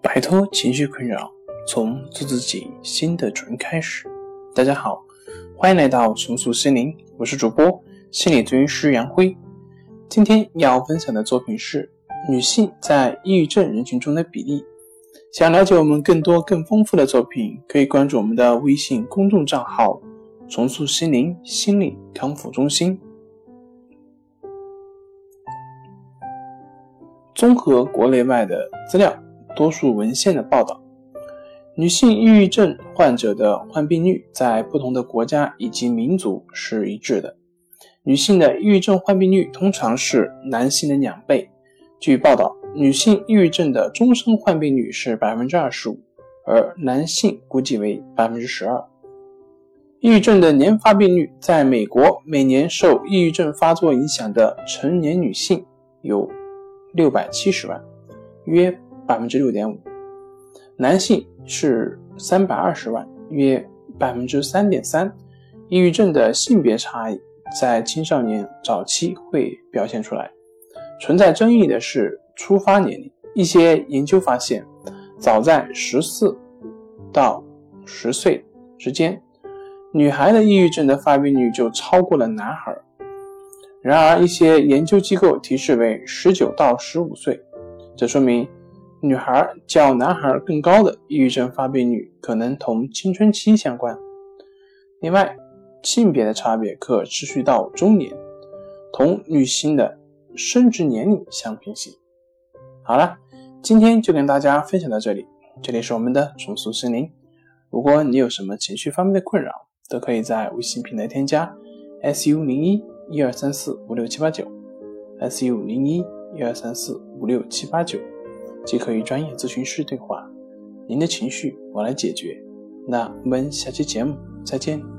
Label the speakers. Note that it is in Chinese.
Speaker 1: 摆脱情绪困扰，从做自己新的主人开始。大家好，欢迎来到重塑心灵，我是主播心理咨询师杨辉。今天要分享的作品是女性在抑郁症人群中的比例。想了解我们更多更丰富的作品，可以关注我们的微信公众账号“重塑心灵心理康复中心”。综合国内外的资料，多数文献的报道，女性抑郁症患者的患病率在不同的国家以及民族是一致的。女性的抑郁症患病率通常是男性的两倍。据报道，女性抑郁症的终身患病率是百分之二十五，而男性估计为百分之十二。抑郁症的年发病率，在美国，每年受抑郁症发作影响的成年女性有。六百七十万，约百分之六点五；男性是三百二十万，约百分之三点三。抑郁症的性别差异在青少年早期会表现出来。存在争议的是出发年龄，一些研究发现，早在十四到十岁之间，女孩的抑郁症的发病率就超过了男孩。然而，一些研究机构提示为十九到十五岁，这说明女孩较男孩更高的抑郁症发病率可能同青春期相关。另外，性别的差别可持续到中年，同女性的生殖年龄相平行。好了，今天就跟大家分享到这里。这里是我们的重塑心灵。如果你有什么情绪方面的困扰，都可以在微信平台添加 su 零一。一二三四五六七八九，SU 零一一二三四五六七八九，即可与专业咨询师对话。您的情绪我来解决。那我们下期节目再见。